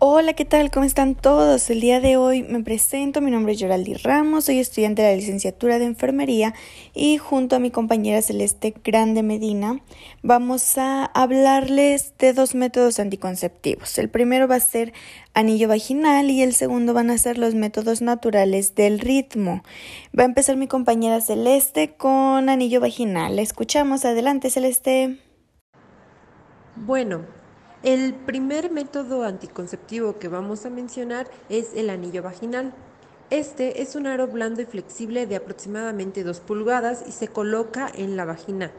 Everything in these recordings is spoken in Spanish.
Hola, ¿qué tal? ¿Cómo están todos? El día de hoy me presento, mi nombre es Yoraldi Ramos, soy estudiante de la licenciatura de enfermería y junto a mi compañera Celeste Grande Medina vamos a hablarles de dos métodos anticonceptivos. El primero va a ser anillo vaginal y el segundo van a ser los métodos naturales del ritmo. Va a empezar mi compañera Celeste con anillo vaginal. escuchamos, adelante Celeste. Bueno, el primer método anticonceptivo que vamos a mencionar es el anillo vaginal. Este es un aro blando y flexible de aproximadamente 2 pulgadas y se coloca en la vagina.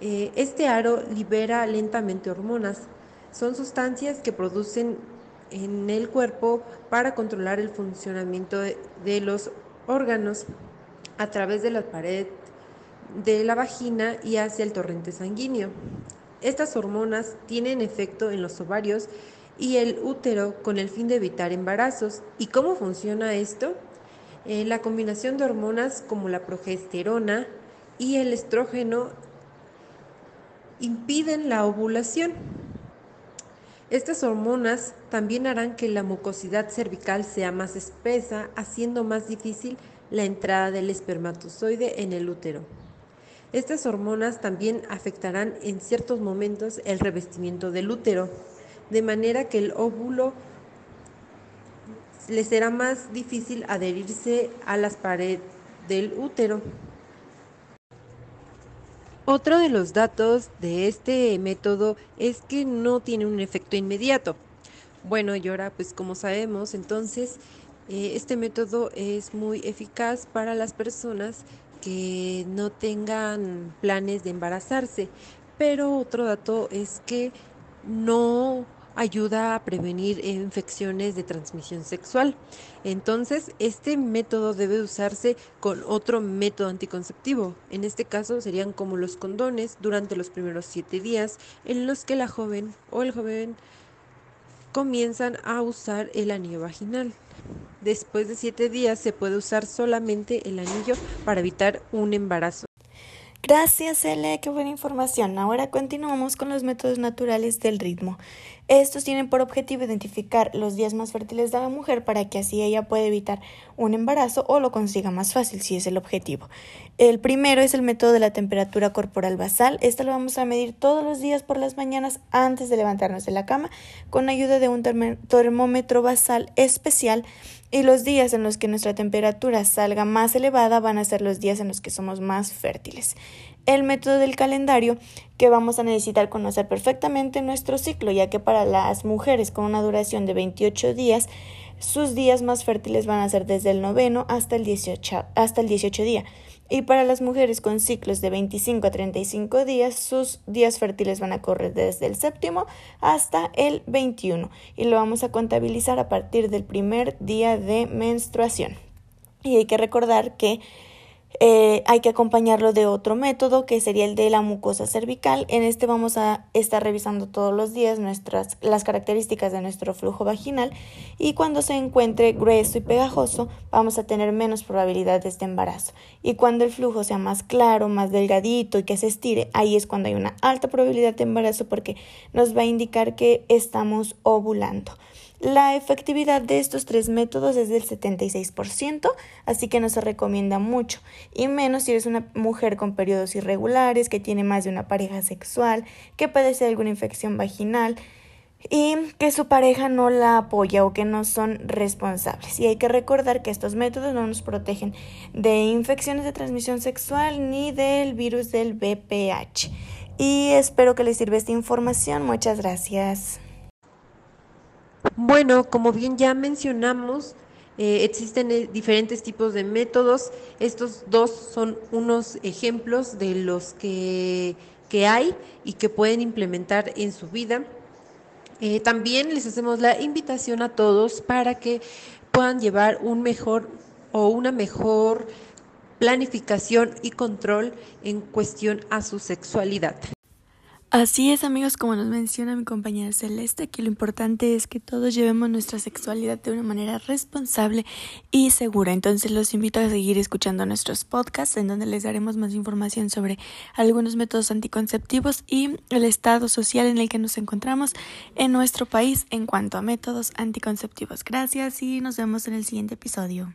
Eh, este aro libera lentamente hormonas. Son sustancias que producen en el cuerpo para controlar el funcionamiento de, de los órganos a través de la pared de la vagina y hacia el torrente sanguíneo. Estas hormonas tienen efecto en los ovarios y el útero con el fin de evitar embarazos. ¿Y cómo funciona esto? Eh, la combinación de hormonas como la progesterona y el estrógeno impiden la ovulación. Estas hormonas también harán que la mucosidad cervical sea más espesa, haciendo más difícil la entrada del espermatozoide en el útero. Estas hormonas también afectarán en ciertos momentos el revestimiento del útero, de manera que el óvulo le será más difícil adherirse a las paredes del útero. Otro de los datos de este método es que no tiene un efecto inmediato. Bueno, y ahora pues como sabemos, entonces eh, este método es muy eficaz para las personas que no tengan planes de embarazarse. Pero otro dato es que no ayuda a prevenir infecciones de transmisión sexual. Entonces, este método debe usarse con otro método anticonceptivo. En este caso serían como los condones durante los primeros siete días en los que la joven o el joven comienzan a usar el anillo vaginal. Después de siete días se puede usar solamente el anillo para evitar un embarazo. Gracias, Ele, qué buena información. Ahora continuamos con los métodos naturales del ritmo. Estos tienen por objetivo identificar los días más fértiles de la mujer para que así ella pueda evitar un embarazo o lo consiga más fácil, si es el objetivo. El primero es el método de la temperatura corporal basal. Esto lo vamos a medir todos los días por las mañanas antes de levantarnos de la cama con ayuda de un termómetro basal especial y los días en los que nuestra temperatura salga más elevada van a ser los días en los que somos más fértiles. El método del calendario que vamos a necesitar conocer perfectamente nuestro ciclo, ya que para las mujeres con una duración de 28 días, sus días más fértiles van a ser desde el noveno hasta el 18, hasta el 18 día. Y para las mujeres con ciclos de 25 a 35 días, sus días fértiles van a correr desde el séptimo hasta el 21 y lo vamos a contabilizar a partir del primer día de menstruación. Y hay que recordar que eh, hay que acompañarlo de otro método que sería el de la mucosa cervical. En este vamos a estar revisando todos los días nuestras, las características de nuestro flujo vaginal y cuando se encuentre grueso y pegajoso vamos a tener menos probabilidades de embarazo. Y cuando el flujo sea más claro, más delgadito y que se estire, ahí es cuando hay una alta probabilidad de embarazo porque nos va a indicar que estamos ovulando. La efectividad de estos tres métodos es del 76%, así que no se recomienda mucho, y menos si eres una mujer con periodos irregulares, que tiene más de una pareja sexual, que padece alguna infección vaginal y que su pareja no la apoya o que no son responsables. Y hay que recordar que estos métodos no nos protegen de infecciones de transmisión sexual ni del virus del BPH. Y espero que les sirva esta información. Muchas gracias. Bueno, como bien ya mencionamos, eh, existen eh, diferentes tipos de métodos. Estos dos son unos ejemplos de los que, hay y que pueden implementar en su vida. Eh, también les hacemos la invitación a todos para que puedan llevar un mejor o una mejor planificación y control en cuestión a su sexualidad. Así es amigos, como nos menciona mi compañera Celeste, que lo importante es que todos llevemos nuestra sexualidad de una manera responsable y segura. Entonces los invito a seguir escuchando nuestros podcasts en donde les daremos más información sobre algunos métodos anticonceptivos y el estado social en el que nos encontramos en nuestro país en cuanto a métodos anticonceptivos. Gracias y nos vemos en el siguiente episodio.